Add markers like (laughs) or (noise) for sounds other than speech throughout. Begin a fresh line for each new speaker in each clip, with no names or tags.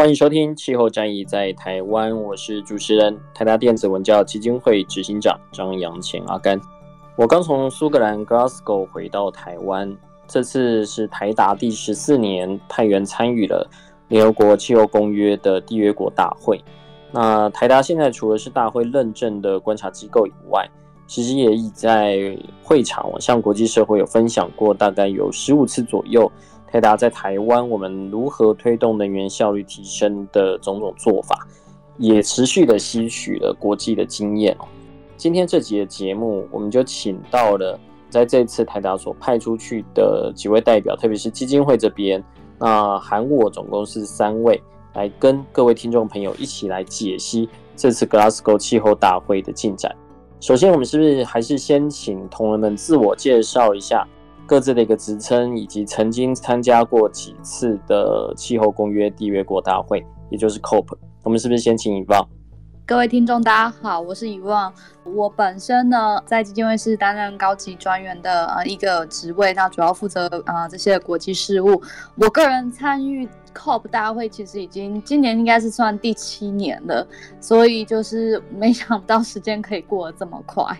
欢迎收听《气候战役在台湾》，我是主持人台达电子文教基金会执行长张扬前阿甘。我刚从苏格兰 Glasgow 回到台湾，这次是台达第十四年派员参与了联合国气候公约的缔约国大会。那台达现在除了是大会认证的观察机构以外，其实也已在会场向国际社会有分享过，大概有十五次左右。台达在台湾我们如何推动能源效率提升的种种做法，也持续的吸取了国际的经验。今天这集的节目，我们就请到了在这次台达所派出去的几位代表，特别是基金会这边，那含我总共是三位。来跟各位听众朋友一起来解析这次 Glasgow 气候大会的进展。首先，我们是不是还是先请同仁们自我介绍一下各自的一个职称，以及曾经参加过几次的气候公约缔约国大会，也就是 COP。我们是不是先请一棒？
各位听众，大家好，我是以望。我本身呢，在基金会是担任高级专员的呃一个职位，那主要负责啊、呃、这些国际事务。我个人参与 COP 大会，其实已经今年应该是算第七年了，所以就是没想到时间可以过得这么快。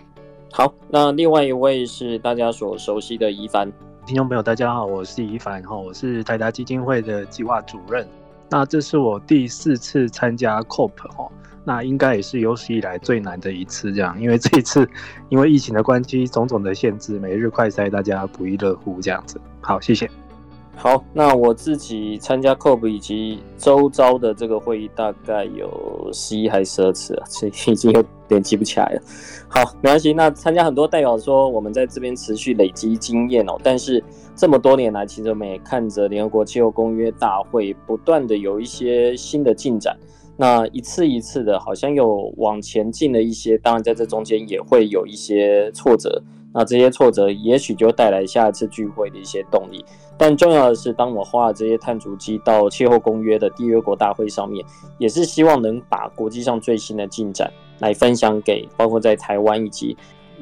好，那另外一位是大家所熟悉的怡凡。
听众朋友，大家好，我是怡凡哈，我是台达基金会的计划主任。那这是我第四次参加 COP 哈。那应该也是有史以来最难的一次，这样，因为这一次因为疫情的关系，种种的限制，每日快筛大家不亦乐乎这样子。好，谢谢。
好，那我自己参加 COP 以及周遭的这个会议，大概有十一还是十二次啊，所以 (laughs) 已经有点记不起来了。好，没关系。那参加很多代表说，我们在这边持续累积经验哦。但是这么多年来，其实我们也看着联合国气候公约大会不断的有一些新的进展。那一次一次的，好像有往前进了一些，当然在这中间也会有一些挫折。那这些挫折也许就带来下一次聚会的一些动力。但重要的是，当我花了这些碳足迹到气候公约的缔约国大会上面，也是希望能把国际上最新的进展来分享给包括在台湾以及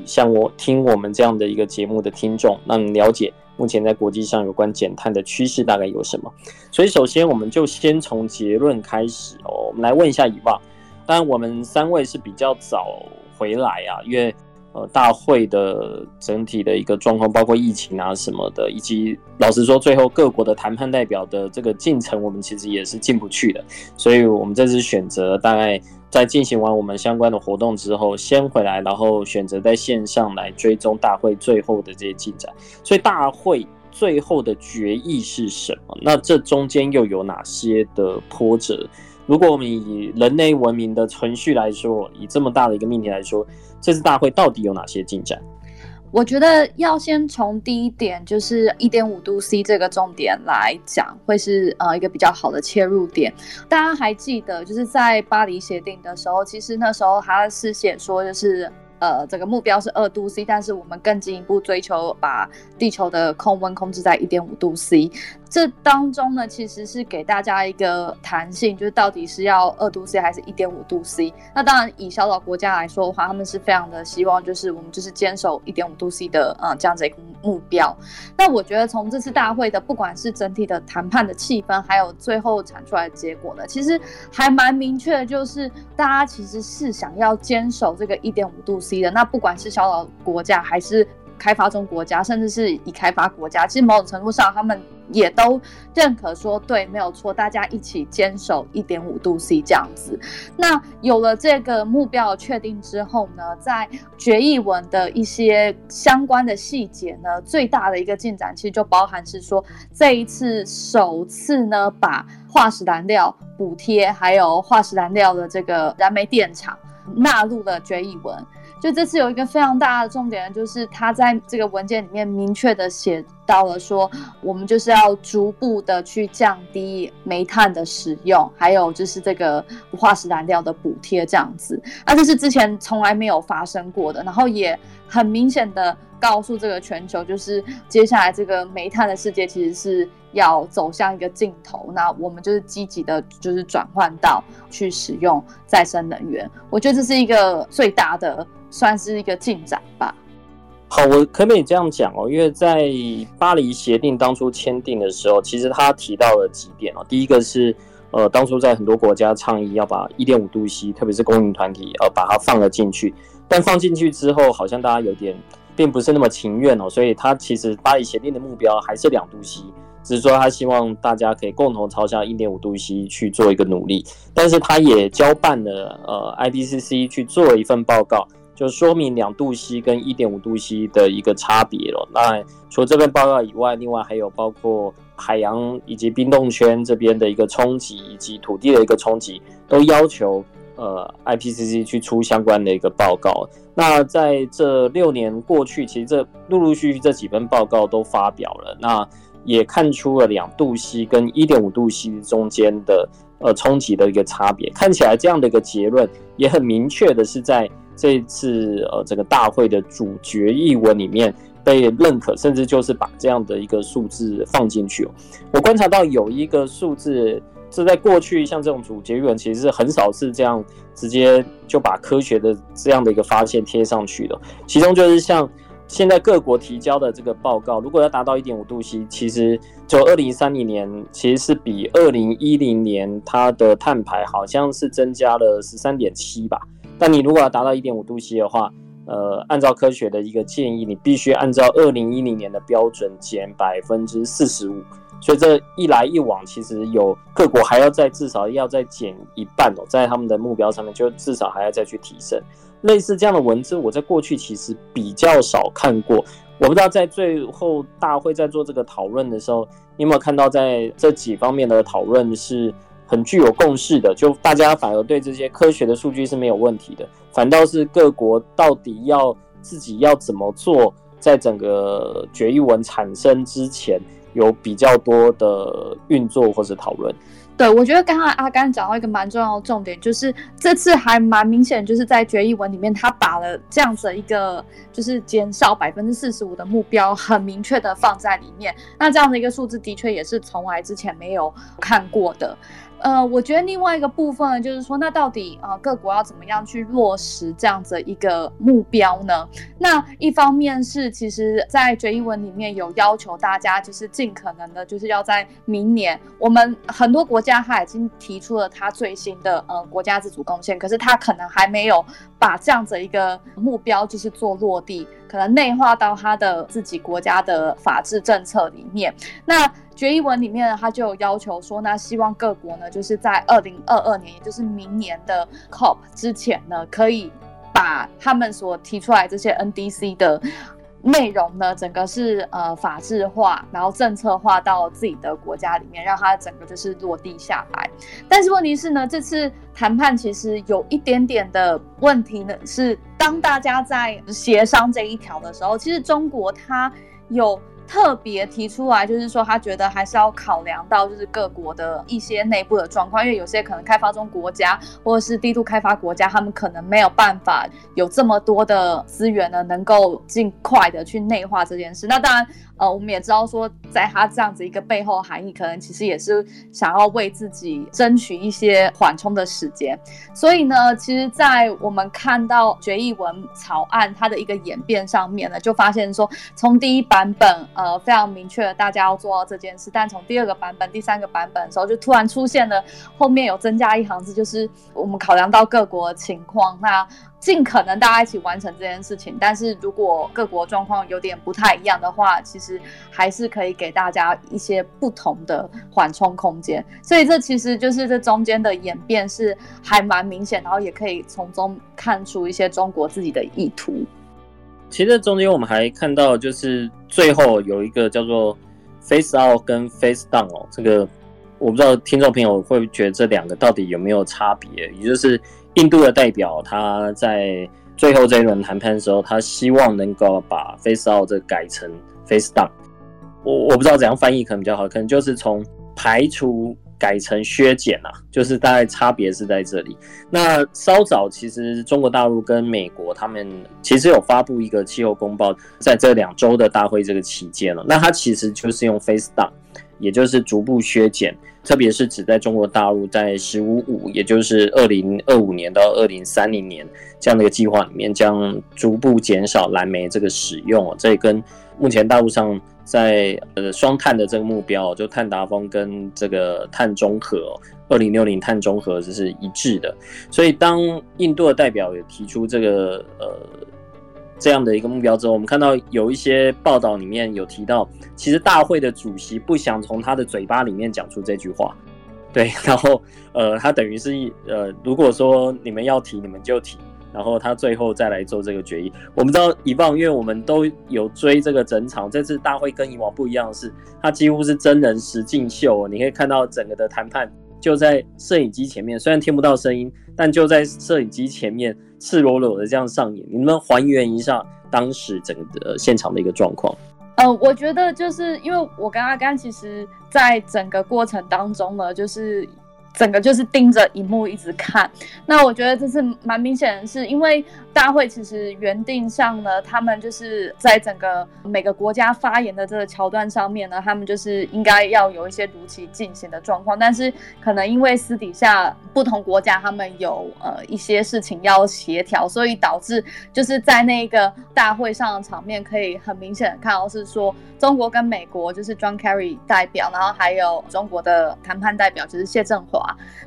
像我听我们这样的一个节目的听众，让你了解。目前在国际上有关减碳的趋势大概有什么？所以首先我们就先从结论开始哦。我们来问一下以望，当然我们三位是比较早回来啊，因为呃大会的整体的一个状况，包括疫情啊什么的，以及老实说最后各国的谈判代表的这个进程，我们其实也是进不去的。所以我们这次选择大概。在进行完我们相关的活动之后，先回来，然后选择在线上来追踪大会最后的这些进展。所以大会最后的决议是什么？那这中间又有哪些的波折？如果我们以人类文明的存续来说，以这么大的一个命题来说，这次大会到底有哪些进展？
我觉得要先从第一点，就是一点五度 C 这个重点来讲，会是呃一个比较好的切入点。大家还记得，就是在巴黎协定的时候，其实那时候还是写说，就是。呃，这个目标是二度 C，但是我们更进一步追求把地球的控温控制在一点五度 C。这当中呢，其实是给大家一个弹性，就是到底是要二度 C 还是一点五度 C。那当然，以小岛国家来说的话，他们是非常的希望，就是我们就是坚守一点五度 C 的呃这样子一个目标。那我觉得从这次大会的不管是整体的谈判的气氛，还有最后产出来的结果呢，其实还蛮明确的，就是大家其实是想要坚守这个一点五度 C。的那不管是小岛国家还是开发中国家，甚至是已开发国家，其实某种程度上，他们也都认可说，对，没有错，大家一起坚守一点五度 C 这样子。那有了这个目标确定之后呢，在决议文的一些相关的细节呢，最大的一个进展，其实就包含是说，这一次首次呢，把化石燃料补贴还有化石燃料的这个燃煤电厂纳入了决议文。就这次有一个非常大的重点，就是他在这个文件里面明确的写到了说，我们就是要逐步的去降低煤炭的使用，还有就是这个化石燃料的补贴这样子。那这是之前从来没有发生过的，然后也很明显的告诉这个全球，就是接下来这个煤炭的世界其实是要走向一个尽头。那我们就是积极的，就是转换到去使用再生能源。我觉得这是一个最大的。算是一个进展吧。
好，我可不可以这样讲哦？因为在巴黎协定当初签订的时候，其实他提到了几点哦。第一个是，呃，当初在很多国家倡议要把一点五度 C，特别是公民团体，呃，把它放了进去。但放进去之后，好像大家有点并不是那么情愿哦。所以，他其实巴黎协定的目标还是两度 C，只是说他希望大家可以共同朝向一点五度 C 去做一个努力。但是，他也交办了呃 IPCC 去做一份报告。就说明两度 C 跟一点五度 C 的一个差别了。那除了这份报告以外，另外还有包括海洋以及冰冻圈这边的一个冲击，以及土地的一个冲击，都要求呃 IPCC 去出相关的一个报告。那在这六年过去，其实这陆陆续续这几份报告都发表了，那也看出了两度 C 跟一点五度 C 中间的呃冲击的一个差别。看起来这样的一个结论也很明确的是在。这次呃，这个大会的主决议文里面被认可，甚至就是把这样的一个数字放进去。我观察到有一个数字，这在过去像这种主决议文，其实是很少是这样直接就把科学的这样的一个发现贴上去的。其中就是像现在各国提交的这个报告，如果要达到一点五度 C，其实就二零三零年其实是比二零一零年它的碳排好像是增加了十三点七吧。但你如果要达到一点五度 C 的话，呃，按照科学的一个建议，你必须按照二零一零年的标准减百分之四十五。所以这一来一往，其实有各国还要再至少要再减一半哦，在他们的目标上面，就至少还要再去提升。类似这样的文字，我在过去其实比较少看过。我不知道在最后大会在做这个讨论的时候，你有没有看到在这几方面的讨论是很具有共识的，就大家反而对这些科学的数据是没有问题的，反倒是各国到底要自己要怎么做，在整个决议文产生之前，有比较多的运作或是讨论。
对，我觉得刚刚阿甘讲到一个蛮重要的重点，就是这次还蛮明显，就是在决议文里面，他把了这样子的一个就是减少百分之四十五的目标，很明确的放在里面。那这样的一个数字，的确也是从来之前没有看过的。呃，我觉得另外一个部分，就是说，那到底呃各国要怎么样去落实这样子一个目标呢？那一方面是，其实，在决议文里面有要求大家，就是尽可能的，就是要在明年，我们很多国家他已经提出了他最新的呃国家自主贡献，可是他可能还没有把这样子一个目标就是做落地，可能内化到他的自己国家的法治政策里面。那决议文里面呢，他就要求说，那希望各国呢，就是在二零二二年，也就是明年的 COP 之前呢，可以把他们所提出来这些 NDC 的内容呢，整个是呃法制化，然后政策化到自己的国家里面，让它整个就是落地下来。但是问题是呢，这次谈判其实有一点点的问题呢，是当大家在协商这一条的时候，其实中国它有。特别提出来，就是说他觉得还是要考量到就是各国的一些内部的状况，因为有些可能开发中国家或者是低度开发国家，他们可能没有办法有这么多的资源呢，能够尽快的去内化这件事。那当然。呃，我们也知道说，在他这样子一个背后含义，可能其实也是想要为自己争取一些缓冲的时间。所以呢，其实，在我们看到决议文草案它的一个演变上面呢，就发现说，从第一版本，呃非常明确，大家要做到这件事。但从第二个版本、第三个版本的时候，就突然出现了后面有增加一行字，就是我们考量到各国情况，那尽可能大家一起完成这件事情。但是如果各国状况有点不太一样的话，其实还是可以给大家一些不同的缓冲空间。所以这其实就是这中间的演变是还蛮明显，然后也可以从中看出一些中国自己的意图。
其实中间我们还看到，就是最后有一个叫做 face out 跟 face down 哦，这个我不知道听众朋友会不觉得这两个到底有没有差别？也就是印度的代表他在最后这一轮谈判的时候，他希望能够把 face out 这改成 face down。我我不知道怎样翻译可能比较好，可能就是从排除。改成削减啊，就是大概差别是在这里。那稍早其实中国大陆跟美国他们其实有发布一个气候公报，在这两周的大会这个期间了。那它其实就是用 face down，也就是逐步削减，特别是指在中国大陆在“十五五”，也就是二零二五年到二零三零年这样的一个计划里面，将逐步减少燃煤这个使用。这也跟目前大陆上。在呃双碳的这个目标，就碳达峰跟这个碳中和，二零六零碳中和这是一致的。所以当印度的代表也提出这个呃这样的一个目标之后，我们看到有一些报道里面有提到，其实大会的主席不想从他的嘴巴里面讲出这句话，对，然后 (laughs) 呃他等于是呃如果说你们要提，你们就提。然后他最后再来做这个决议。我们知道以往，因为我们都有追这个整场，这次大会跟以往不一样的是，它几乎是真人实境秀。你可以看到整个的谈判就在摄影机前面，虽然听不到声音，但就在摄影机前面赤裸裸的这样上演。你们还原一下当时整个现场的一个状况。
呃，我觉得就是因为我跟阿甘，其实在整个过程当中呢，就是。整个就是盯着荧幕一直看，那我觉得这是蛮明显的，是因为大会其实原定上呢，他们就是在整个每个国家发言的这个桥段上面呢，他们就是应该要有一些如期进行的状况，但是可能因为私底下不同国家他们有呃一些事情要协调，所以导致就是在那个大会上的场面可以很明显的看到是说中国跟美国就是 John Kerry 代表，然后还有中国的谈判代表就是谢振华。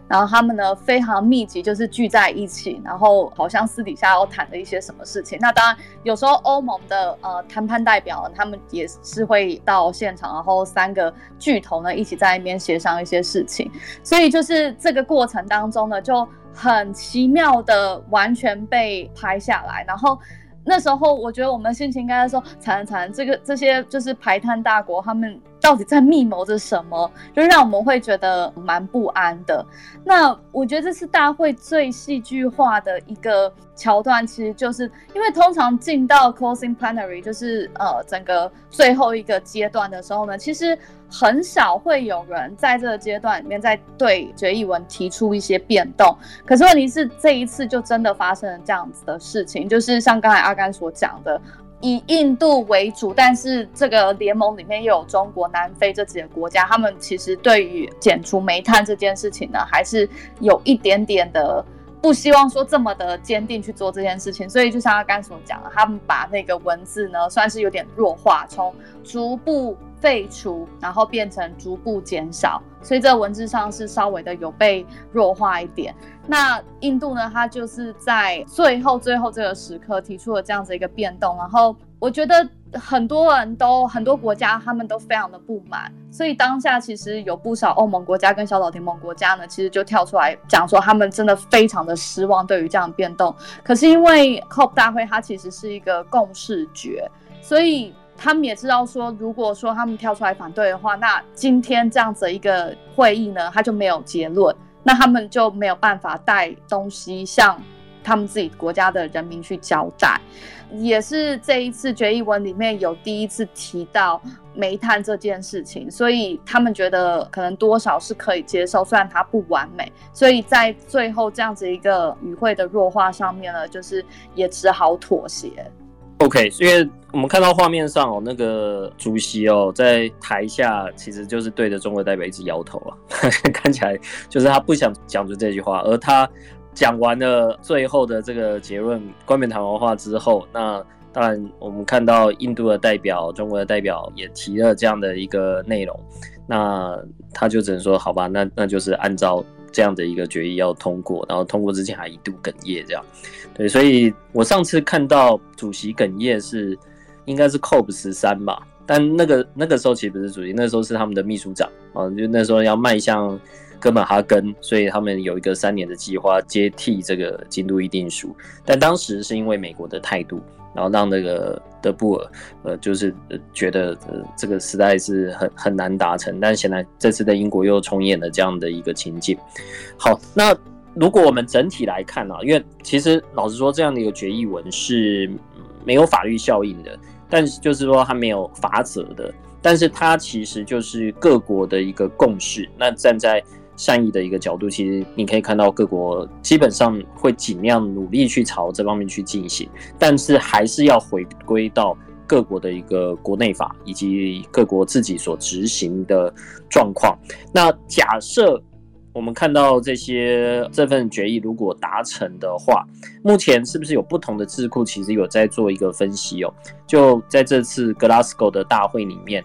然后他们呢非常密集，就是聚在一起，然后好像私底下要谈的一些什么事情。那当然有时候欧盟的呃谈判代表他们也是会到现场，然后三个巨头呢一起在那边协商一些事情。所以就是这个过程当中呢，就很奇妙的完全被拍下来，然后。那时候，我觉得我们心情应该说，惨惨，这个这些就是排碳大国，他们到底在密谋着什么？就让我们会觉得蛮不安的。那我觉得这是大会最戏剧化的一个桥段，其实就是因为通常进到 closing plenary，就是呃整个最后一个阶段的时候呢，其实。很少会有人在这个阶段里面在对决议文提出一些变动，可是问题是这一次就真的发生了这样子的事情，就是像刚才阿甘所讲的，以印度为主，但是这个联盟里面又有中国、南非这几个国家，他们其实对于减除煤炭这件事情呢，还是有一点点的不希望说这么的坚定去做这件事情，所以就像他刚才所讲的，他们把那个文字呢算是有点弱化，从逐步。废除，然后变成逐步减少，所以这文字上是稍微的有被弱化一点。那印度呢，它就是在最后最后这个时刻提出了这样子一个变动，然后我觉得很多人都很多国家他们都非常的不满，所以当下其实有不少欧盟国家跟小岛联盟国家呢，其实就跳出来讲说他们真的非常的失望对于这样的变动。可是因为 COP 大会它其实是一个共识决，所以。他们也知道说，如果说他们跳出来反对的话，那今天这样子一个会议呢，他就没有结论，那他们就没有办法带东西向他们自己国家的人民去交代。也是这一次决议文里面有第一次提到煤炭这件事情，所以他们觉得可能多少是可以接受，虽然它不完美。所以在最后这样子一个与会的弱化上面呢，就是也只好妥协。
OK，因为我们看到画面上哦，那个主席哦，在台下其实就是对着中国代表一直摇头啊，(laughs) 看起来就是他不想讲出这句话，而他讲完了最后的这个结论，冠冕堂皇话之后，那当然，我们看到印度的代表、中国的代表也提了这样的一个内容，那他就只能说好吧，那那就是按照这样的一个决议要通过，然后通过之前还一度哽咽这样。所以我上次看到主席哽咽是应该是 COP 十三吧，但那个那个时候其实不是主席，那时候是他们的秘书长啊，就那时候要迈向哥本哈根，所以他们有一个三年的计划接替这个京都议定书，但当时是因为美国的态度。然后让那个德布尔，呃，就是觉得呃这个实在是很很难达成，但显然这次的英国又重演了这样的一个情境。好，那如果我们整体来看啊，因为其实老实说，这样的一个决议文是没有法律效应的，但是就是说它没有法则的，但是它其实就是各国的一个共识。那站在善意的一个角度，其实你可以看到各国基本上会尽量努力去朝这方面去进行，但是还是要回归到各国的一个国内法以及各国自己所执行的状况。那假设我们看到这些这份决议如果达成的话，目前是不是有不同的智库其实有在做一个分析哦？就在这次 Glasgow 的大会里面。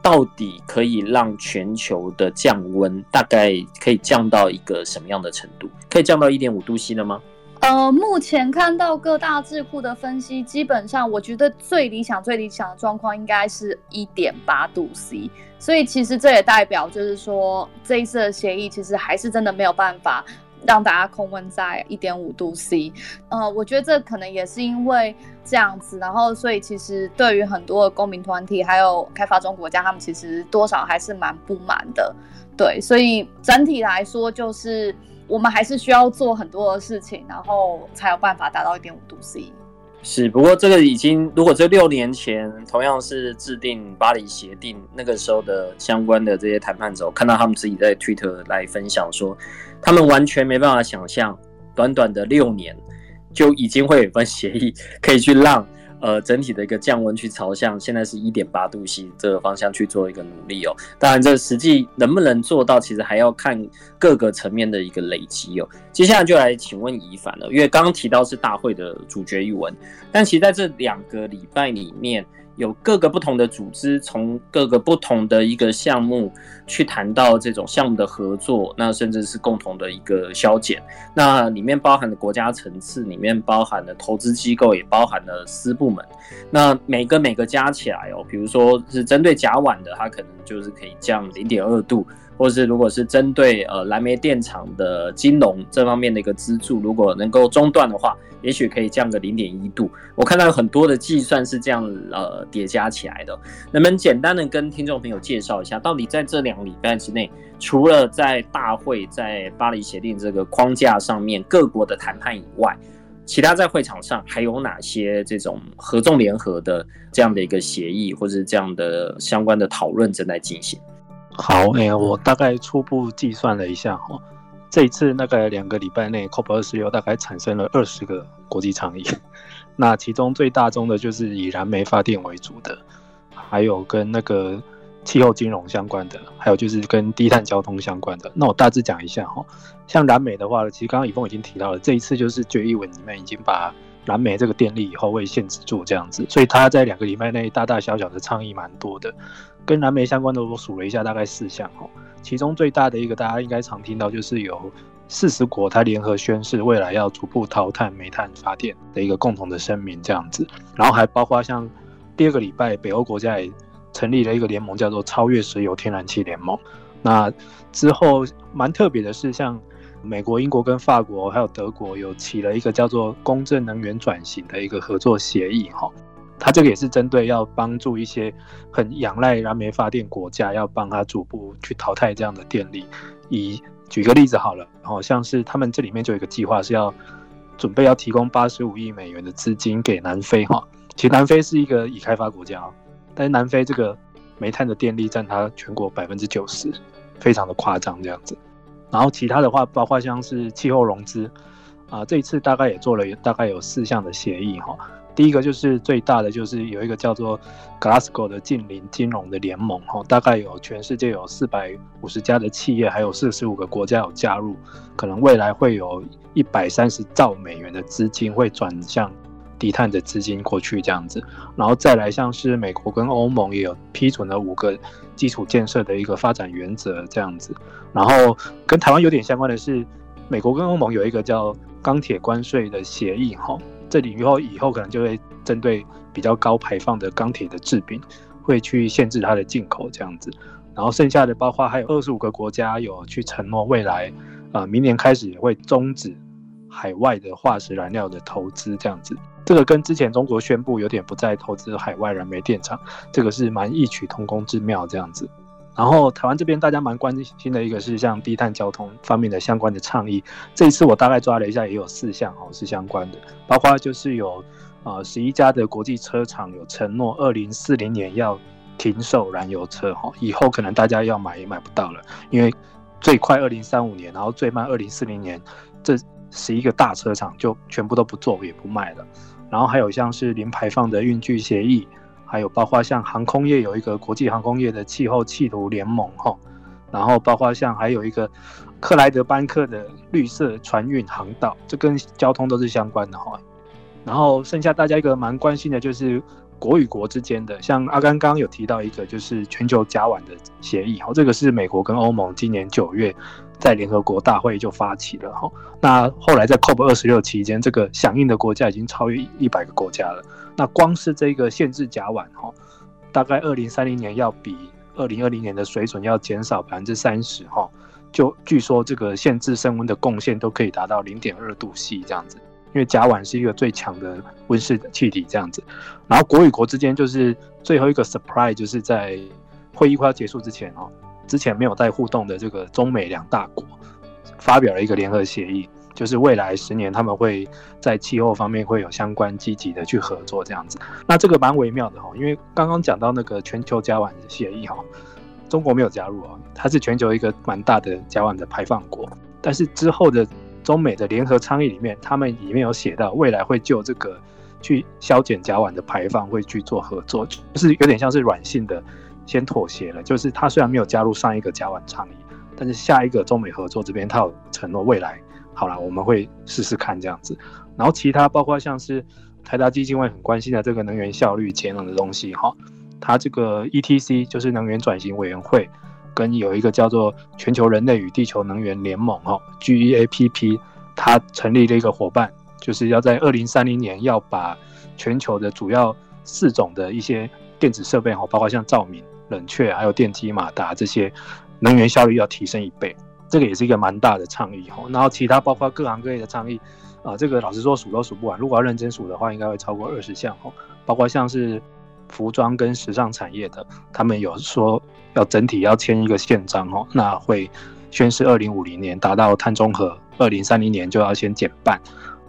到底可以让全球的降温大概可以降到一个什么样的程度？可以降到一点五度 C 了吗？
呃，目前看到各大智库的分析，基本上我觉得最理想、最理想的状况应该是一点八度 C。所以其实这也代表就是说，这一次的协议其实还是真的没有办法。让大家控温在一点五度 C，呃，我觉得这可能也是因为这样子，然后所以其实对于很多的公民团体还有开发中国家，他们其实多少还是蛮不满的，对，所以整体来说就是我们还是需要做很多的事情，然后才有办法达到一点五度 C。
是，不过这个已经，如果这六年前同样是制定巴黎协定那个时候的相关的这些谈判者，我看到他们自己在 Twitter 来分享说，他们完全没办法想象，短短的六年就已经会有份协议可以去让。呃，整体的一个降温去朝向现在是一点八度 C 这个方向去做一个努力哦。当然，这实际能不能做到，其实还要看各个层面的一个累积哦。接下来就来请问宜凡了，因为刚刚提到是大会的主角语文，但其实在这两个礼拜里面。有各个不同的组织，从各个不同的一个项目去谈到这种项目的合作，那甚至是共同的一个削减。那里面包含的国家层次，里面包含的投资机构，也包含了私部门。那每个每个加起来哦，比如说是针对甲烷的，它可能就是可以降零点二度。或是如果是针对呃燃煤电厂的金融这方面的一个资助，如果能够中断的话，也许可以降个零点一度。我看到有很多的计算是这样呃叠加起来的。能不能简单的跟听众朋友介绍一下，到底在这两礼拜之内，除了在大会在巴黎协定这个框架上面各国的谈判以外，其他在会场上还有哪些这种合纵联合的这样的一个协议，或者是这样的相关的讨论正在进行？
好，哎、欸，我大概初步计算了一下哈，这一次大概两个礼拜内，COP 二十六大概产生了二十个国际倡议，(laughs) 那其中最大宗的就是以燃煤发电为主的，还有跟那个气候金融相关的，还有就是跟低碳交通相关的。那我大致讲一下哈，像燃煤的话，其实刚刚以峰已经提到了，这一次就是决议文里面已经把燃煤这个电力以后会限制住这样子，所以他在两个礼拜内大大小小的倡议蛮多的。跟燃煤相关的，我数了一下，大概四项哦。其中最大的一个，大家应该常听到，就是有四十国它联合宣誓，未来要逐步淘汰煤炭发电的一个共同的声明这样子。然后还包括像第二个礼拜，北欧国家也成立了一个联盟，叫做超越石油天然气联盟。那之后蛮特别的是，像美国、英国跟法国还有德国，有起了一个叫做公正能源转型的一个合作协议哈。它这个也是针对要帮助一些很仰赖燃煤发电国家，要帮他逐步去淘汰这样的电力。以举个例子好了，好像是他们这里面就有一个计划是要准备要提供八十五亿美元的资金给南非哈。其实南非是一个已开发国家，但是南非这个煤炭的电力占它全国百分之九十，非常的夸张这样子。然后其他的话，包括像是气候融资啊，这一次大概也做了大概有四项的协议哈。第一个就是最大的，就是有一个叫做 Glasgow 的近邻金融的联盟，哈，大概有全世界有四百五十家的企业，还有四十五个国家有加入，可能未来会有一百三十兆美元的资金会转向低碳的资金过去这样子，然后再来像是美国跟欧盟也有批准了五个基础建设的一个发展原则这样子，然后跟台湾有点相关的是，美国跟欧盟有一个叫钢铁关税的协议哈，这里以后以后可能就会针对比较高排放的钢铁的制品，会去限制它的进口这样子，然后剩下的包括还有二十五个国家有去承诺未来，呃，明年开始也会终止海外的化石燃料的投资这样子。这个跟之前中国宣布有点不再投资海外燃煤电厂，这个是蛮异曲同工之妙这样子。然后台湾这边大家蛮关心的一个是像低碳交通方面的相关的倡议，这一次我大概抓了一下，也有四项哦是相关的，包括就是有。呃，十一家的国际车厂有承诺，二零四零年要停售燃油车哈，以后可能大家要买也买不到了，因为最快二零三五年，然后最慢二零四零年，这十一个大车厂就全部都不做也不卖了。然后还有像是零排放的运具协议，还有包括像航空业有一个国际航空业的气候企图联盟哈，然后包括像还有一个克莱德班克的绿色船运航道，这跟交通都是相关的哈。然后剩下大家一个蛮关心的就是国与国之间的，像阿甘刚刚有提到一个就是全球甲烷的协议，哈，这个是美国跟欧盟今年九月在联合国大会就发起了，哈，那后来在 COP 二十六期间，这个响应的国家已经超越一百个国家了。那光是这个限制甲烷，哈，大概二零三零年要比二零二零年的水准要减少百分之三十，哈，就据说这个限制升温的贡献都可以达到零点二度 C 这样子。因为甲烷是一个最强的温室气体，这样子，然后国与国之间就是最后一个 surprise，就是在会议快要结束之前哦，之前没有带互动的这个中美两大国发表了一个联合协议，就是未来十年他们会在气候方面会有相关积极的去合作这样子。那这个蛮微妙的哈，因为刚刚讲到那个全球甲烷协议哈，中国没有加入啊，它是全球一个蛮大的甲烷的排放国，但是之后的。中美的联合倡议里面，他们里面有写到，未来会就这个去削减甲烷的排放会去做合作，就是有点像是软性的先妥协了。就是他虽然没有加入上一个甲烷倡议，但是下一个中美合作这边他有承诺，未来好了，我们会试试看这样子。然后其他包括像是台达基金会很关心的这个能源效率节能的东西哈，它这个 ETC 就是能源转型委员会。跟有一个叫做全球人类与地球能源联盟哈 GEAPP，它成立了一个伙伴，就是要在二零三零年要把全球的主要四种的一些电子设备哈，包括像照明、冷却还有电机、马达这些能源效率要提升一倍，这个也是一个蛮大的倡议哈。然后其他包括各行各业的倡议啊，这个老实说数都数不完，如果要认真数的话，应该会超过二十项哈，包括像是。服装跟时尚产业的，他们有说要整体要签一个宪章哦，那会宣示二零五零年达到碳中和，二零三零年就要先减半，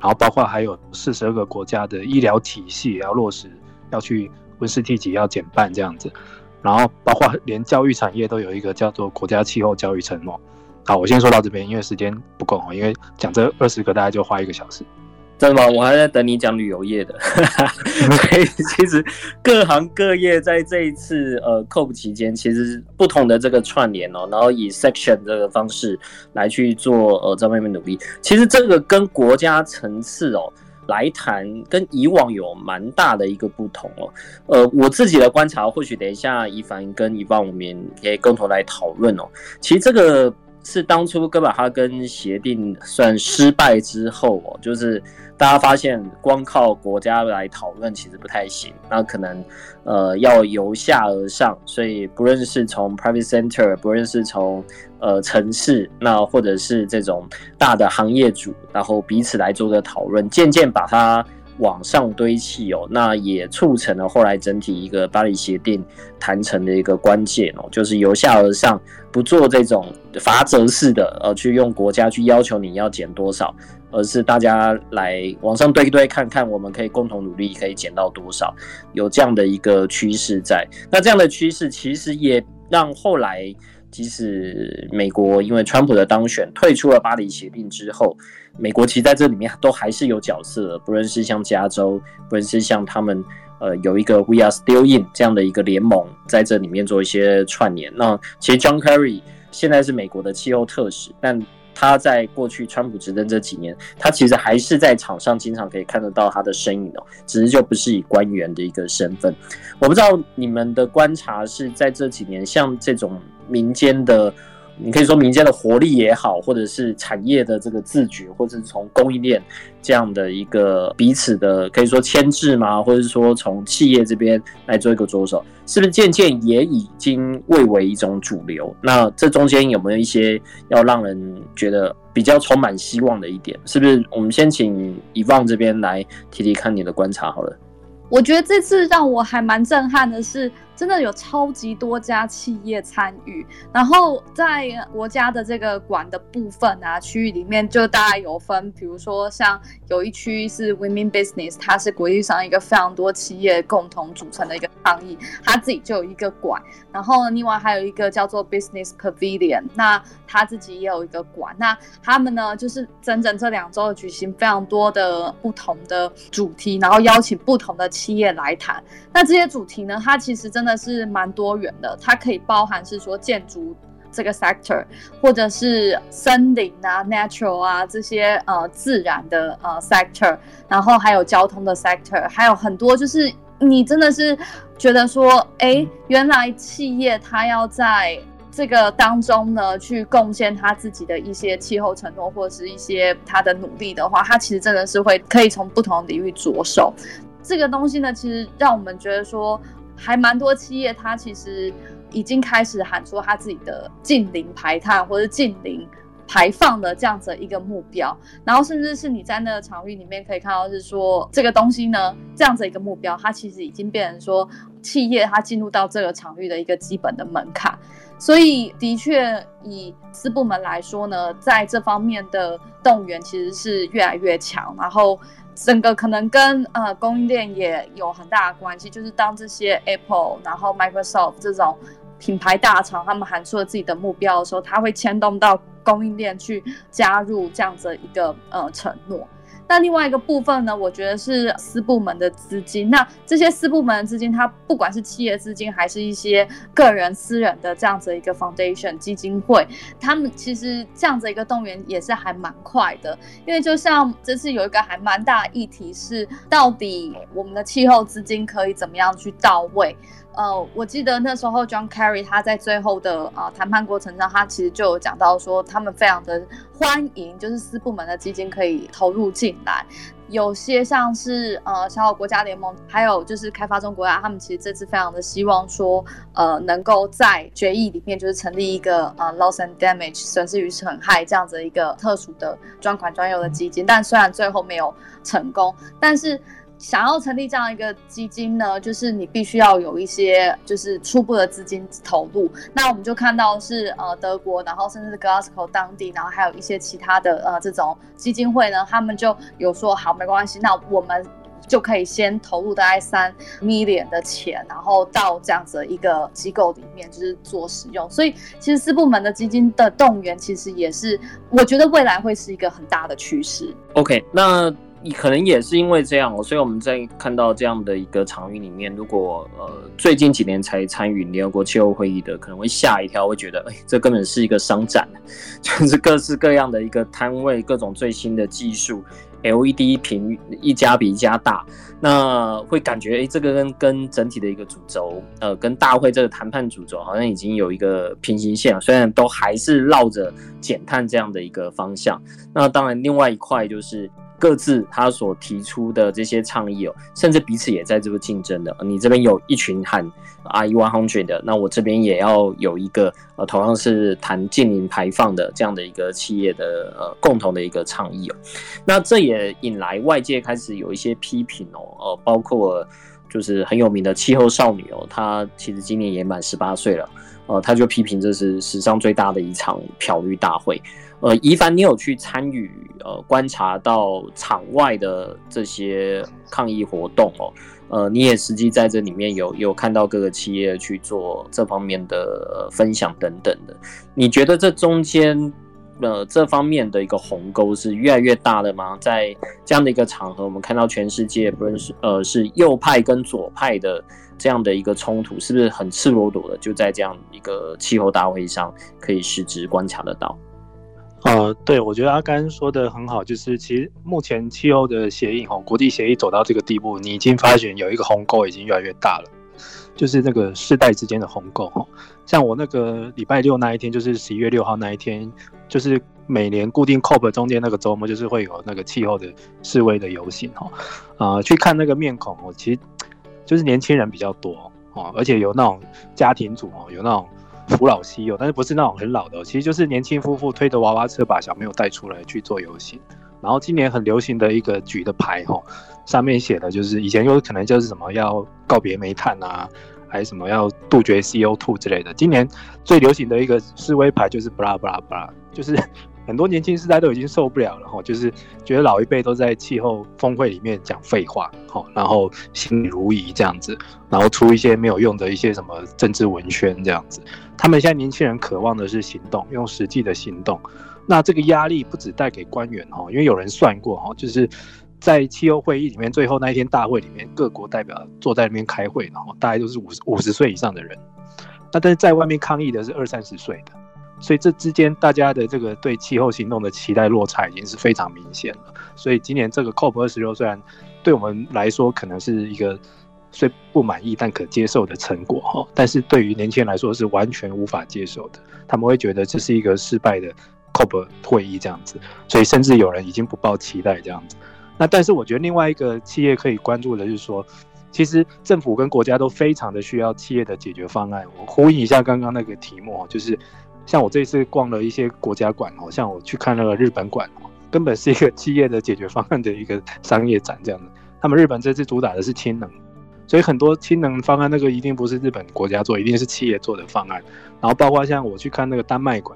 然后包括还有四十二个国家的医疗体系也要落实，要去温室气体要减半这样子，然后包括连教育产业都有一个叫做国家气候教育承诺。好，我先说到这边，因为时间不够哦，因为讲这二十个大概就花一个小时。
真的吗？我还在等你讲旅游业的。(laughs) 所以其实各行各业在这一次呃 COP 期间，其实不同的这个串联哦，然后以 section 这个方式来去做呃这方面努力。其实这个跟国家层次哦来谈，跟以往有蛮大的一个不同哦。呃，我自己的观察，或许等一下一凡跟一凡我们可以共同来讨论哦。其实这个是当初哥本哈根协定算失败之后哦，就是。大家发现，光靠国家来讨论其实不太行，那可能，呃，要由下而上，所以不论是从 private center，不论是从呃城市，那或者是这种大的行业主，然后彼此来做个讨论，渐渐把它往上堆砌哦，那也促成了后来整体一个巴黎协定谈成的一个关键哦，就是由下而上，不做这种罚则式的，呃，去用国家去要求你要减多少。而是大家来往上堆一堆，看看我们可以共同努力，可以减到多少，有这样的一个趋势在。那这样的趋势其实也让后来，即使美国因为川普的当选退出了巴黎协定之后，美国其实在这里面都还是有角色，不论是像加州，不论是像他们呃有一个 We Are Still In 这样的一个联盟，在这里面做一些串联。那其实 John Kerry 现在是美国的气候特使，但他在过去川普执政这几年，他其实还是在场上经常可以看得到他的身影哦，只是就不是以官员的一个身份。我不知道你们的观察是在这几年，像这种民间的。你可以说民间的活力也好，或者是产业的这个自觉，或者是从供应链这样的一个彼此的可以说牵制吗？或者是说从企业这边来做一个着手，是不是渐渐也已经蔚为一种主流？那这中间有没有一些要让人觉得比较充满希望的一点？是不是？我们先请 Yvonne 这边来提提看你的观察好了。
我觉得这次让我还蛮震撼的是。真的有超级多家企业参与，然后在国家的这个馆的部分啊，区域里面就大概有分，比如说像有一区是 Women Business，它是国际上一个非常多企业共同组成的一个倡议，它自己就有一个馆，然后另外还有一个叫做 Business Pavilion，那它自己也有一个馆，那他们呢就是整整这两周举行非常多的不同的主题，然后邀请不同的企业来谈，那这些主题呢，它其实真的。是蛮多元的，它可以包含是说建筑这个 sector，或者是森林啊、natural 啊这些呃自然的呃 sector，然后还有交通的 sector，还有很多就是你真的是觉得说，哎，原来企业它要在这个当中呢去贡献它自己的一些气候承诺，或者是一些它的努力的话，它其实真的是会可以从不同的领域着手。这个东西呢，其实让我们觉得说。还蛮多企业，它其实已经开始喊出它自己的近零排碳或者近零排放的这样子一个目标，然后甚至是你在那个场域里面可以看到，是说这个东西呢，这样子一个目标，它其实已经变成说企业它进入到这个场域的一个基本的门槛。所以的确，以私部门来说呢，在这方面的动员其实是越来越强，然后。整个可能跟呃供应链也有很大的关系，就是当这些 Apple，然后 Microsoft 这种品牌大厂，他们喊出了自己的目标的时候，它会牵动到供应链去加入这样子的一个呃承诺。那另外一个部分呢，我觉得是私部门的资金。那这些私部门的资金，它不管是企业资金，还是一些个人私人的这样子一个 foundation 基金会，他们其实这样子一个动员也是还蛮快的。因为就像这次有一个还蛮大的议题是，到底我们的气候资金可以怎么样去到位？呃，我记得那时候 John Kerry 他在最后的呃谈判过程中，他其实就有讲到说，他们非常的欢迎，就是私部门的基金可以投入进来。有些像是呃小岛国家联盟，还有就是开发中国家，他们其实这次非常的希望说，呃，能够在决议里面就是成立一个呃 loss and damage 损失与损害这样子一个特殊的专款专用的基金，但虽然最后没有成功，但是。想要成立这样一个基金呢，就是你必须要有一些就是初步的资金投入。那我们就看到是呃德国，然后甚至是 Glasgow 当地，然后还有一些其他的呃这种基金会呢，他们就有说好没关系，那我们就可以先投入大概三 million 的钱，然后到这样子的一个机构里面就是做使用。所以其实四部门的基金的动员，其实也是我觉得未来会是一个很大的趋势。
OK，那。你可能也是因为这样哦，所以我们在看到这样的一个场域里面，如果呃最近几年才参与联合国气候会议的，可能会吓一跳，会觉得哎，这根本是一个商战，(laughs) 就是各式各样的一个摊位，各种最新的技术，LED 屏一家比一家大，那会感觉哎，这个跟跟整体的一个主轴，呃，跟大会这个谈判主轴好像已经有一个平行线，虽然都还是绕着减碳这样的一个方向。那当然，另外一块就是。各自他所提出的这些倡议哦，甚至彼此也在这个竞争的。你这边有一群喊 RE100 的，那我这边也要有一个呃，同样是谈净零排放的这样的一个企业的呃共同的一个倡议哦。那这也引来外界开始有一些批评哦，呃，包括就是很有名的气候少女哦，她其实今年也满十八岁了，呃，她就批评这是史上最大的一场漂绿大会。呃，宜凡，你有去参与呃观察到场外的这些抗议活动哦？呃，你也实际在这里面有有看到各个企业去做这方面的分享等等的。你觉得这中间呃这方面的一个鸿沟是越来越大的吗？在这样的一个场合，我们看到全世界不论是呃是右派跟左派的这样的一个冲突，是不是很赤裸裸的就在这样一个气候大会上可以实质观察得到？
呃，对，我觉得阿甘说的很好，就是其实目前气候的协议哈，国际协议走到这个地步，你已经发现有一个鸿沟已经越来越大了，就是那个世代之间的鸿沟哈。像我那个礼拜六那一天，就是十一月六号那一天，就是每年固定 COP 中间那个周末，就是会有那个气候的示威的游行哈。啊，去看那个面孔哦，其实就是年轻人比较多哦，而且有那种家庭组哦，有那种。扶老西幼，但是不是那种很老的，其实就是年轻夫妇推着娃娃车把小朋友带出来去做游行。然后今年很流行的一个举的牌吼，上面写的就是以前有可能就是什么要告别煤炭啊，还是什么要杜绝 CO2 之类的。今年最流行的一个示威牌就是布拉布拉布拉，就是。很多年轻世代都已经受不了了哈，就是觉得老一辈都在气候峰会里面讲废话，然后心如仪这样子，然后出一些没有用的一些什么政治文宣这样子。他们现在年轻人渴望的是行动，用实际的行动。那这个压力不只带给官员哈，因为有人算过哈，就是在气候会议里面，最后那一天大会里面，各国代表坐在那边开会，然后大概都是五十五十岁以上的人。那但是在外面抗议的是二三十岁的。所以这之间大家的这个对气候行动的期待落差已经是非常明显了。所以今年这个 COP 二十六虽然对我们来说可能是一个虽不满意但可接受的成果哈，但是对于年轻人来说是完全无法接受的。他们会觉得这是一个失败的 COP 会议这样子，所以甚至有人已经不抱期待这样子。那但是我觉得另外一个企业可以关注的就是说，其实政府跟国家都非常的需要企业的解决方案。我呼应一下刚刚那个题目就是。像我这次逛了一些国家馆哦，像我去看那个日本馆，根本是一个企业的解决方案的一个商业展这样的。他们日本这次主打的是氢能，所以很多氢能方案那个一定不是日本国家做，一定是企业做的方案。然后包括像我去看那个丹麦馆，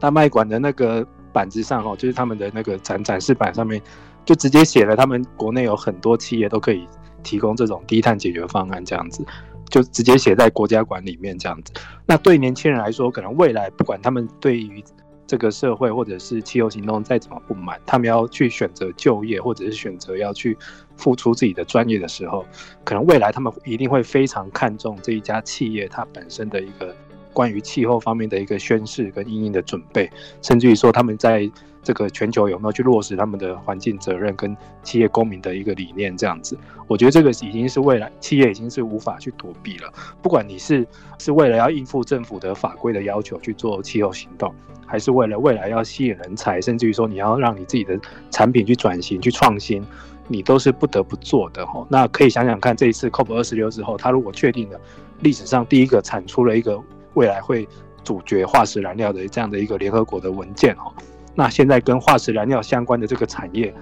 丹麦馆的那个板子上哦，就是他们的那个展展示板上面就直接写了，他们国内有很多企业都可以提供这种低碳解决方案这样子。就直接写在国家馆里面这样子。那对年轻人来说，可能未来不管他们对于这个社会或者是气候行动再怎么不满，他们要去选择就业或者是选择要去付出自己的专业的时候，可能未来他们一定会非常看重这一家企业它本身的一个关于气候方面的一个宣誓跟因应的准备，甚至于说他们在。这个全球有没有去落实他们的环境责任跟企业公民的一个理念？这样子，我觉得这个已经是未来企业已经是无法去躲避了。不管你是是为了要应付政府的法规的要求去做气候行动，还是为了未来要吸引人才，甚至于说你要让你自己的产品去转型、去创新，你都是不得不做的。吼，那可以想想看，这一次 COP 二十六之后，他如果确定了历史上第一个产出了一个未来会主角化石燃料的这样的一个联合国的文件，吼。那现在跟化石燃料相关的这个产业，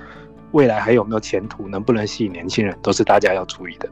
未来还有没有前途？能不能吸引年轻人，都是大家要注意的。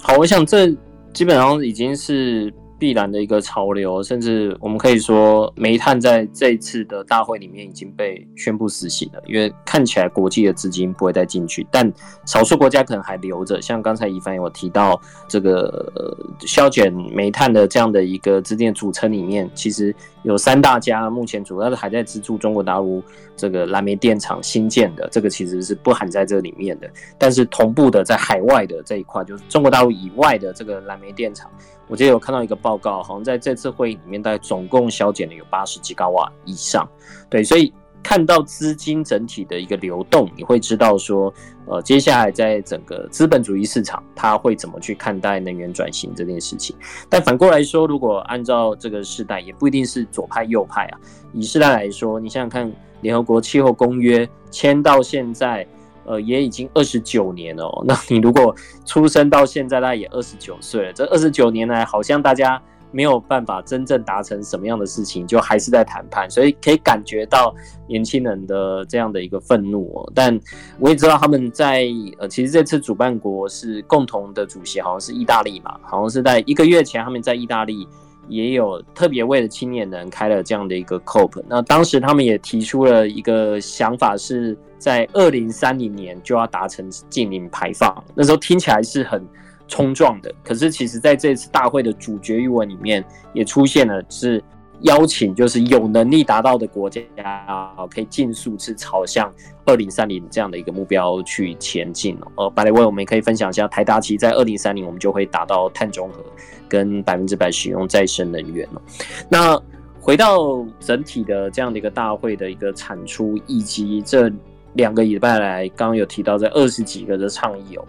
好，我想这基本上已经是。必然的一个潮流，甚至我们可以说，煤炭在这一次的大会里面已经被宣布死刑了，因为看起来国际的资金不会再进去，但少数国家可能还留着。像刚才宜帆有提到这个呃削减煤炭的这样的一个资金组成里面，其实有三大家目前主要的还在资助中国大陆这个燃煤电厂新建的，这个其实是不含在这里面的。但是同步的在海外的这一块，就是中国大陆以外的这个燃煤电厂。我记得有看到一个报告，好像在这次会议里面，大概总共削减了有八十吉瓦以上。对，所以看到资金整体的一个流动，你会知道说，呃，接下来在整个资本主义市场，它会怎么去看待能源转型这件事情。但反过来说，如果按照这个世代，也不一定是左派右派啊。以世代来说，你想想看，联合国气候公约签到现在。呃，也已经二十九年了哦。(laughs) 那你如果出生到现在，大概也二十九岁了。这二十九年来，好像大家没有办法真正达成什么样的事情，就还是在谈判。所以可以感觉到年轻人的这样的一个愤怒哦。但我也知道他们在呃，其实这次主办国是共同的主席，好像是意大利嘛，好像是在一个月前，他们在意大利。也有特别为了青年人开了这样的一个 COP，那当时他们也提出了一个想法，是在二零三零年就要达成近零排放。那时候听起来是很冲撞的，可是其实在这次大会的主角语文里面也出现了是。邀请就是有能力达到的国家啊，可以尽速是朝向二零三零这样的一个目标去前进哦。呃，by the way，我们也可以分享一下，台达其在二零三零我们就会达到碳中和跟百分之百使用再生能源哦。那回到整体的这样的一个大会的一个产出，以及这两个礼拜来刚刚有提到这二十几个的倡议哦。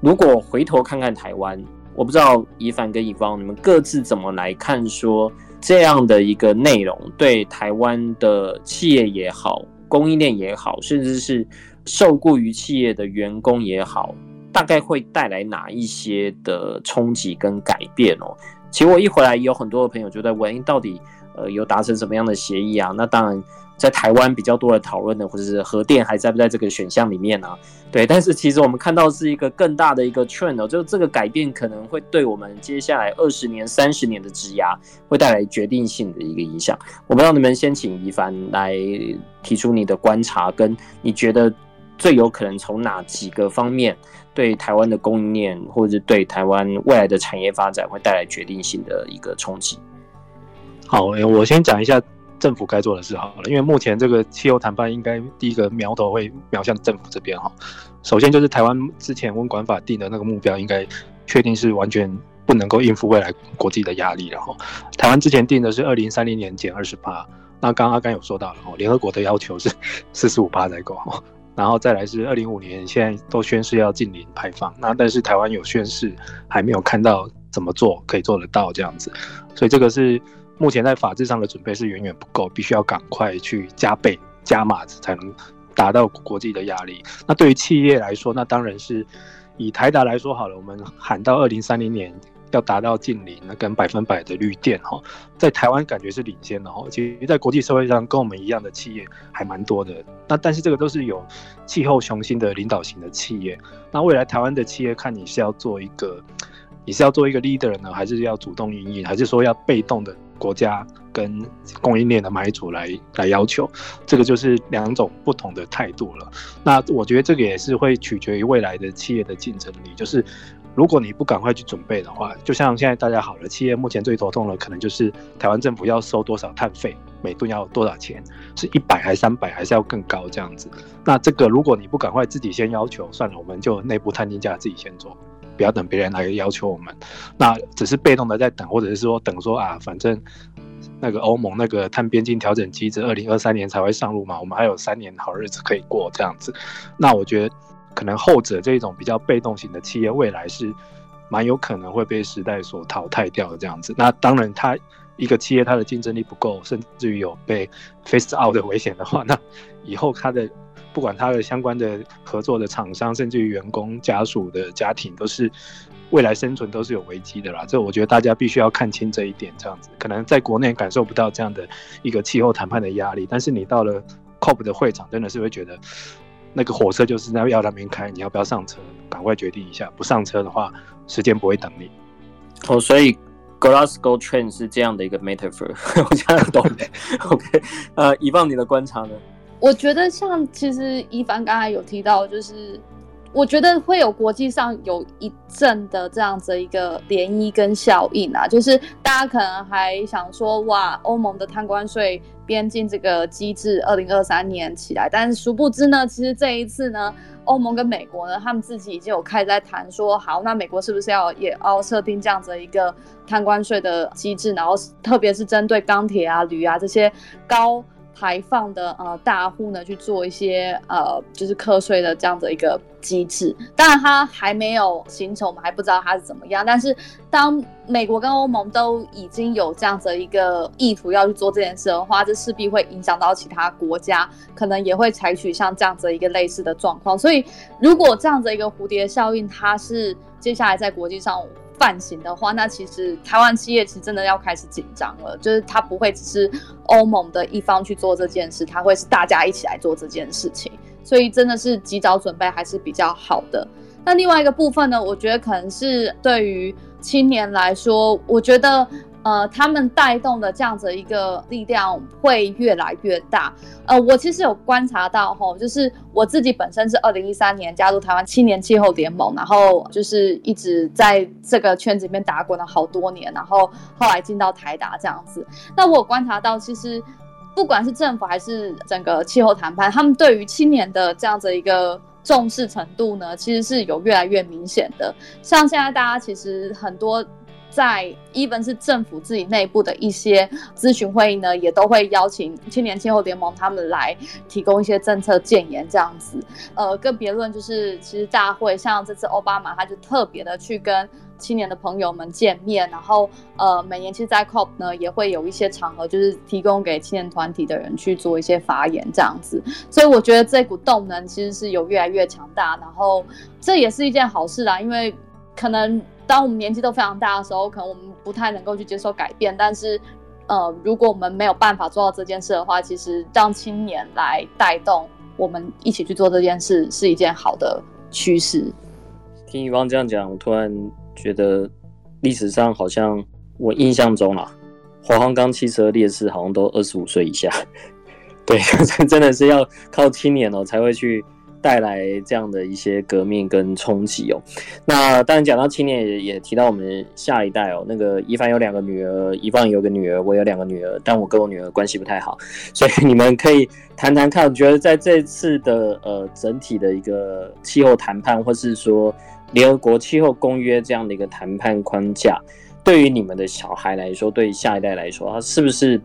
如果回头看看台湾，我不知道宜帆跟宜芳你们各自怎么来看说这样的一个内容对台湾的企业也好、供应链也好，甚至是受雇于企业的员工也好，大概会带来哪一些的冲击跟改变哦？其实我一回来，有很多的朋友就在问，到底呃有达成什么样的协议啊？那当然，在台湾比较多的讨论的，或者是核电还在不在这个选项里面啊？对，但是其实我们看到是一个更大的一个 trend 哦，就这个改变可能会对我们接下来二十年、三十年的质押会带来决定性的一个影响。我不知道你们先请一帆来提出你的观察，跟你觉得最有可能从哪几个方面？对台湾的供应链，或者对台湾未来的产业发展，会带来决定性的一个冲击。
好，我先讲一下政府该做的事好了，因为目前这个气候谈判应该第一个苗头会瞄向政府这边哈。首先就是台湾之前温管法定的那个目标，应该确定是完全不能够应付未来国际的压力了哈。台湾之前定的是二零三零年减二十八，那刚刚阿甘有说到了哈，联合国的要求是 (laughs) 四十五八才够。然后再来是二零五年，现在都宣誓要净零排放，那但是台湾有宣誓，还没有看到怎么做可以做得到这样子，所以这个是目前在法制上的准备是远远不够，必须要赶快去加倍加码才能达到国际的压力。那对于企业来说，那当然是以台达来说好了，我们喊到二零三零年。要达到净零，那跟百分百的绿电哈，在台湾感觉是领先的哈。其实，在国际社会上，跟我们一样的企业还蛮多的。那但是这个都是有气候雄心的领导型的企业。那未来台湾的企业，看你是要做一个，你是要做一个 leader 呢，还是要主动营运，还是说要被动的国家跟供应链的买主来来要求？这个就是两种不同的态度了。那我觉得这个也是会取决于未来的企业的竞争力，就是。如果你不赶快去准备的话，就像现在大家好了，企业目前最头痛的可能就是台湾政府要收多少碳费，每吨要多少钱，是一百还三百，还是要更高这样子？那这个如果你不赶快自己先要求，算了，我们就内部碳定价自己先做，不要等别人来要求我们。那只是被动的在等，或者是说等说啊，反正那个欧盟那个碳边境调整机制二零二三年才会上路嘛，我们还有三年好日子可以过这样子。那我觉得。可能后者这种比较被动型的企业，未来是蛮有可能会被时代所淘汰掉的这样子。那当然，它一个企业它的竞争力不够，甚至于有被 face out 的危险的话，那以后它的不管它的相关的合作的厂商，甚至于员工家属的家庭，都是未来生存都是有危机的啦。这我觉得大家必须要看清这一点。这样子，可能在国内感受不到这样的一个气候谈判的压力，但是你到了 COP 的会场，真的是会觉得。那个火车就是那要那边开，你要不要上车？赶快决定一下，不上车的话，时间不会等你。
哦，所以 Glasgow Train 是这样的一个 metaphor，我这样懂的。(laughs) OK，呃，以望你的观察呢？
我觉得像其实一帆刚才有提到，就是。我觉得会有国际上有一阵的这样子一个涟漪跟效应啊，就是大家可能还想说，哇，欧盟的碳关税边境这个机制，二零二三年起来，但是殊不知呢，其实这一次呢，欧盟跟美国呢，他们自己已经有开始在谈说，好，那美国是不是要也要设定这样子一个碳关税的机制，然后特别是针对钢铁啊、铝啊这些高。排放的呃大户呢去做一些呃就是课税的这样的一个机制，当然它还没有形成，我们还不知道它是怎么样。但是当美国跟欧盟都已经有这样子的一个意图要去做这件事的话，这势必会影响到其他国家，可能也会采取像这样子一个类似的状况。所以如果这样子一个蝴蝶效应，它是接下来在国际上。半型的话，那其实台湾企业其实真的要开始紧张了，就是它不会只是欧盟的一方去做这件事，它会是大家一起来做这件事情，所以真的是及早准备还是比较好的。那另外一个部分呢，我觉得可能是对于青年来说，我觉得。呃，他们带动的这样子一个力量会越来越大。呃，我其实有观察到吼，就是我自己本身是二零一三年加入台湾青年气候联盟，然后就是一直在这个圈子里面打滚了好多年，然后后来进到台达这样子。那我观察到，其实不管是政府还是整个气候谈判，他们对于青年的这样子一个重视程度呢，其实是有越来越明显的。像现在大家其实很多。在 even 是政府自己内部的一些咨询会议呢，也都会邀请青年气候联盟他们来提供一些政策建言这样子。呃，更别论就是其实大会像这次奥巴马他就特别的去跟青年的朋友们见面，然后呃，每年其实，在 COP 呢也会有一些场合，就是提供给青年团体的人去做一些发言这样子。所以我觉得这股动能其实是有越来越强大，然后这也是一件好事啦，因为可能。当我们年纪都非常大的时候，可能我们不太能够去接受改变。但是，呃，如果我们没有办法做到这件事的话，其实让青年来带动我们一起去做这件事，是一件好的趋势。
听乙方这样讲，我突然觉得历史上好像我印象中啊，华航钢汽车烈士好像都二十五岁以下。(laughs) 对，(laughs) 真的是要靠青年哦才会去。带来这样的一些革命跟冲击哦。那当然讲到青年也也提到我们下一代哦。那个一凡有两个女儿，一凡有个女儿，我有两个女儿，但我跟我女儿关系不太好，所以你们可以谈谈看，觉得在这次的呃整体的一个气候谈判，或是说联合国气候公约这样的一个谈判框架，对于你们的小孩来说，对于下一代来说，它是不是？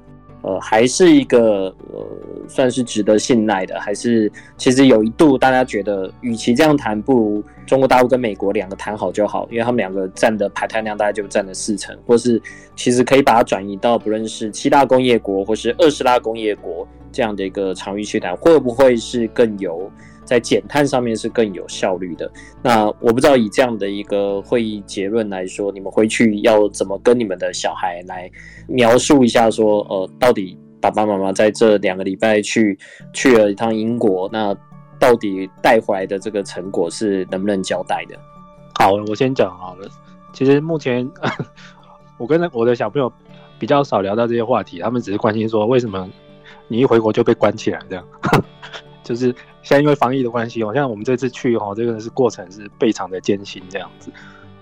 呃，还是一个呃，算是值得信赖的，还是其实有一度大家觉得，与其这样谈，不如中国大陆跟美国两个谈好就好，因为他们两个占的排碳量大概就占了四成，或是其实可以把它转移到不论是七大工业国或是二十大工业国这样的一个场域去谈，会不会是更有？在减碳上面是更有效率的。那我不知道以这样的一个会议结论来说，你们回去要怎么跟你们的小孩来描述一下？说，呃，到底爸爸妈妈在这两个礼拜去去了一趟英国，那到底带回来的这个成果是能不能交代的？
好，我先讲好了。其实目前 (laughs) 我跟我的小朋友比较少聊到这些话题，他们只是关心说，为什么你一回国就被关起来这样。(laughs) 就是现在因为防疫的关系，好像我们这次去哈，这个是过程是非常的艰辛这样子。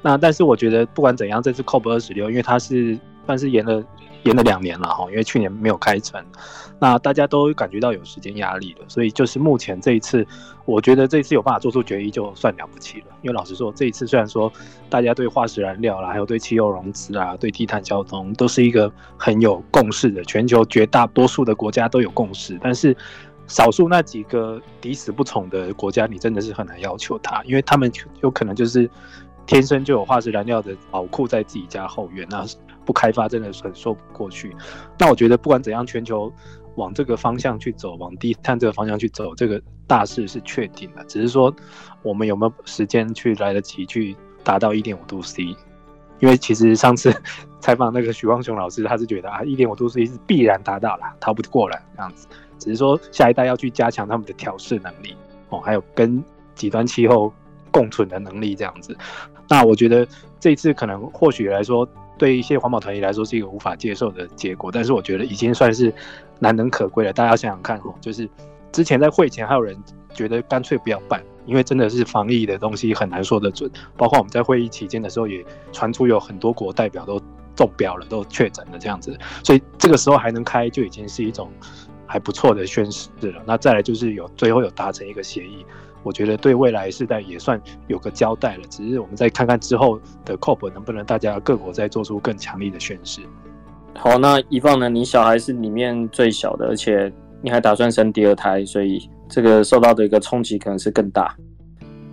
那但是我觉得不管怎样，这次 COP 二十六，因为它是算是延了延了两年了哈，因为去年没有开成，那大家都感觉到有时间压力了，所以就是目前这一次，我觉得这一次有办法做出决议就算了不起了。因为老实说，这一次虽然说大家对化石燃料啦，还有对汽油融资啊，对低碳交通都是一个很有共识的，全球绝大多数的国家都有共识，但是。少数那几个抵死不从的国家，你真的是很难要求他，因为他们有可能就是天生就有化石燃料的宝库在自己家后院，那不开发真的是很说不过去。那我觉得不管怎样，全球往这个方向去走，往低碳这个方向去走，这个大势是确定的，只是说我们有没有时间去来得及去达到一点五度 C？因为其实上次采访那个许光雄老师，他是觉得啊，一点五度 C 是必然达到了，逃不过了这样子。只是说，下一代要去加强他们的调试能力哦，还有跟极端气候共存的能力这样子。那我觉得这次可能或许来说，对一些环保团体来说是一个无法接受的结果，但是我觉得已经算是难能可贵了。大家想想看哦，就是之前在会前还有人觉得干脆不要办，因为真的是防疫的东西很难说得准。包括我们在会议期间的时候，也传出有很多国代表都中标了，都确诊了这样子。所以这个时候还能开，就已经是一种。还不错的宣誓了，那再来就是有最后有达成一个协议，我觉得对未来世代也算有个交代了。只是我们再看看之后的 COP 能不能大家各国再做出更强力的宣誓。
好，那一放呢？你小孩是里面最小的，而且你还打算生第二胎，所以这个受到的一个冲击可能是更大。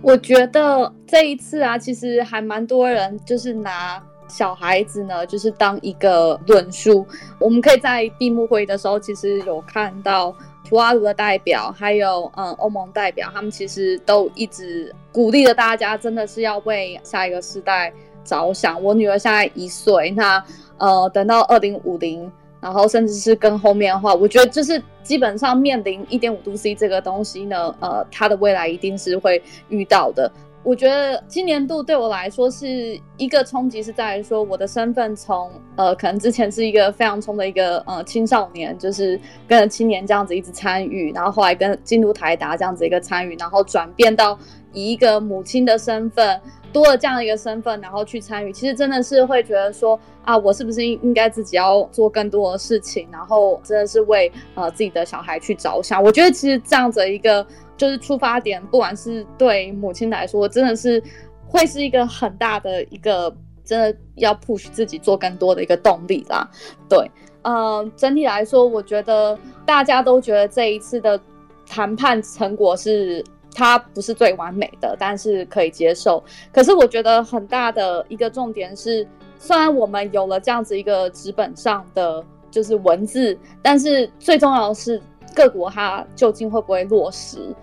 我觉得这一次啊，其实还蛮多人就是拿。小孩子呢，就是当一个论述。我们可以在闭幕会的时候，其实有看到图瓦卢的代表，还有嗯欧盟代表，他们其实都一直鼓励着大家，真的是要为下一个世代着想。我女儿现在一岁，那呃等到二零五零，然后甚至是更后面的话，我觉得就是基本上面临一点五度 C 这个东西呢，呃，它的未来一定是会遇到的。我觉得今年度对我来说是一个冲击，是在于说我的身份从呃可能之前是一个非常冲的一个呃青少年，就是跟着青年这样子一直参与，然后后来跟进入台达这样子一个参与，然后转变到以一个母亲的身份多了这样一个身份，然后去参与，其实真的是会觉得说啊，我是不是应应该自己要做更多的事情，然后真的是为呃自己的小孩去着想。我觉得其实这样子一个。就是出发点，不管是对母亲来说，真的是会是一个很大的一个，真的要 push 自己做更多的一个动力啦。对，呃，整体来说，我觉得大家都觉得这一次的谈判成果是它不是最完美的，但是可以接受。可是我觉得很大的一个重点是，虽然我们有了这样子一个纸本上的就是文字，但是最重要的是各国它究竟会不会落实？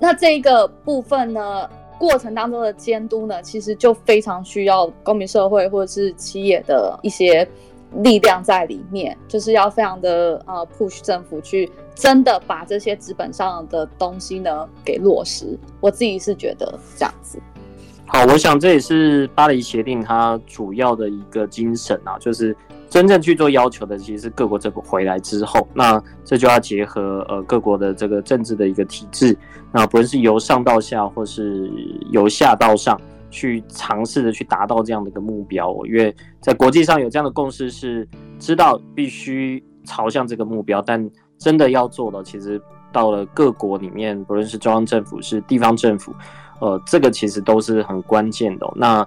那这一个部分呢，过程当中的监督呢，其实就非常需要公民社会或者是企业的一些力量在里面，就是要非常的呃 push 政府去真的把这些纸本上的东西呢给落实。我自己是觉得这样子。
好，我想这也是巴黎协定它主要的一个精神啊，就是。真正去做要求的，其实是各国政府回来之后，那这就要结合呃各国的这个政治的一个体制，那不论是由上到下，或是由下到上去尝试着去达到这样的一个目标。因为在国际上有这样的共识，是知道必须朝向这个目标，但真的要做的，其实到了各国里面，不论是中央政府是地方政府，呃，这个其实都是很关键的。那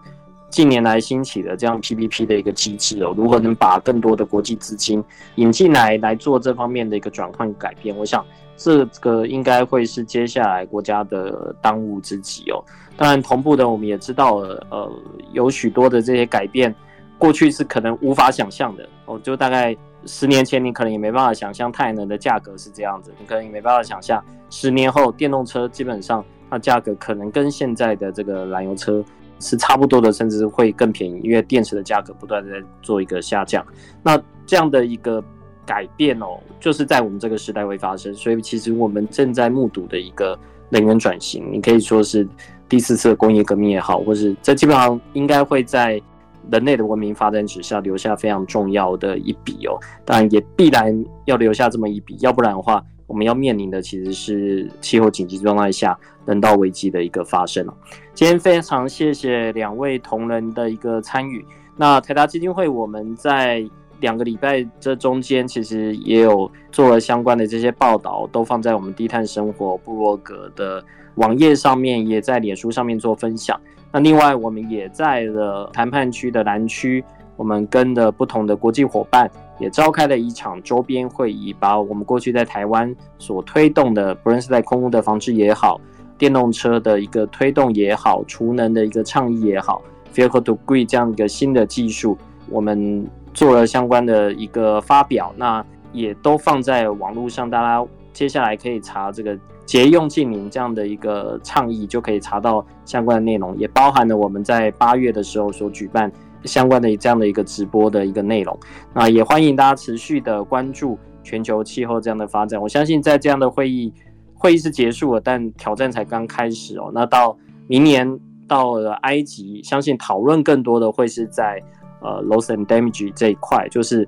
近年来兴起的这样 PPP 的一个机制哦，如何能把更多的国际资金引进来来做这方面的一个转换改变？我想这个应该会是接下来国家的当务之急哦。当然，同步的我们也知道了，呃，有许多的这些改变，过去是可能无法想象的哦。就大概十年前，你可能也没办法想象太阳能的价格是这样子，你可能也没办法想象十年后电动车基本上它价格可能跟现在的这个燃油车。是差不多的，甚至会更便宜，因为电池的价格不断在做一个下降。那这样的一个改变哦，就是在我们这个时代会发生。所以其实我们正在目睹的一个能源转型，你可以说是第四次工业革命也好，或是这基本上应该会在人类的文明发展史上留下非常重要的一笔哦。当然也必然要留下这么一笔，要不然的话。我们要面临的其实是气候紧急状态下人道危机的一个发生。今天非常谢谢两位同仁的一个参与。那台达基金会我们在两个礼拜这中间，其实也有做了相关的这些报道，都放在我们低碳生活部落格的网页上面，也在脸书上面做分享。那另外，我们也在了谈判区的南区，我们跟的不同的国际伙伴。也召开了一场周边会议，把我们过去在台湾所推动的，不论是在空污的防治也好，电动车的一个推动也好，储能的一个倡议也好，Vehicle to Grid 这样一个新的技术，我们做了相关的一个发表，那也都放在网络上，大家接下来可以查这个节用净零这样的一个倡议，就可以查到相关的内容，也包含了我们在八月的时候所举办。相关的这样的一个直播的一个内容，那也欢迎大家持续的关注全球气候这样的发展。我相信在这样的会议，会议是结束了，但挑战才刚开始哦。那到明年到了埃及，相信讨论更多的会是在呃 loss and damage 这一块，就是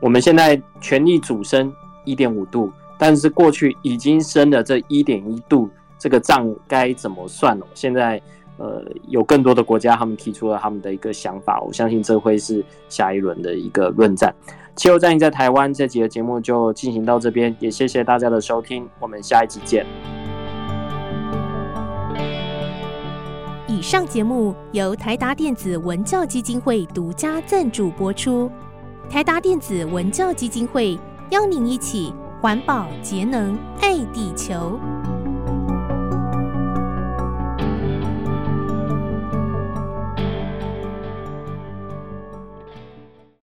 我们现在全力主升一点五度，但是过去已经升了这一点一度，这个账该怎么算哦？现在。呃，有更多的国家，他们提出了他们的一个想法，我相信这会是下一轮的一个论战。气候战役在台湾这集的节目就进行到这边，也谢谢大家的收听，我们下一集见。
以上节目由台达电子文教基金会独家赞助播出，台达电子文教基金会邀您一起环保节能爱地球。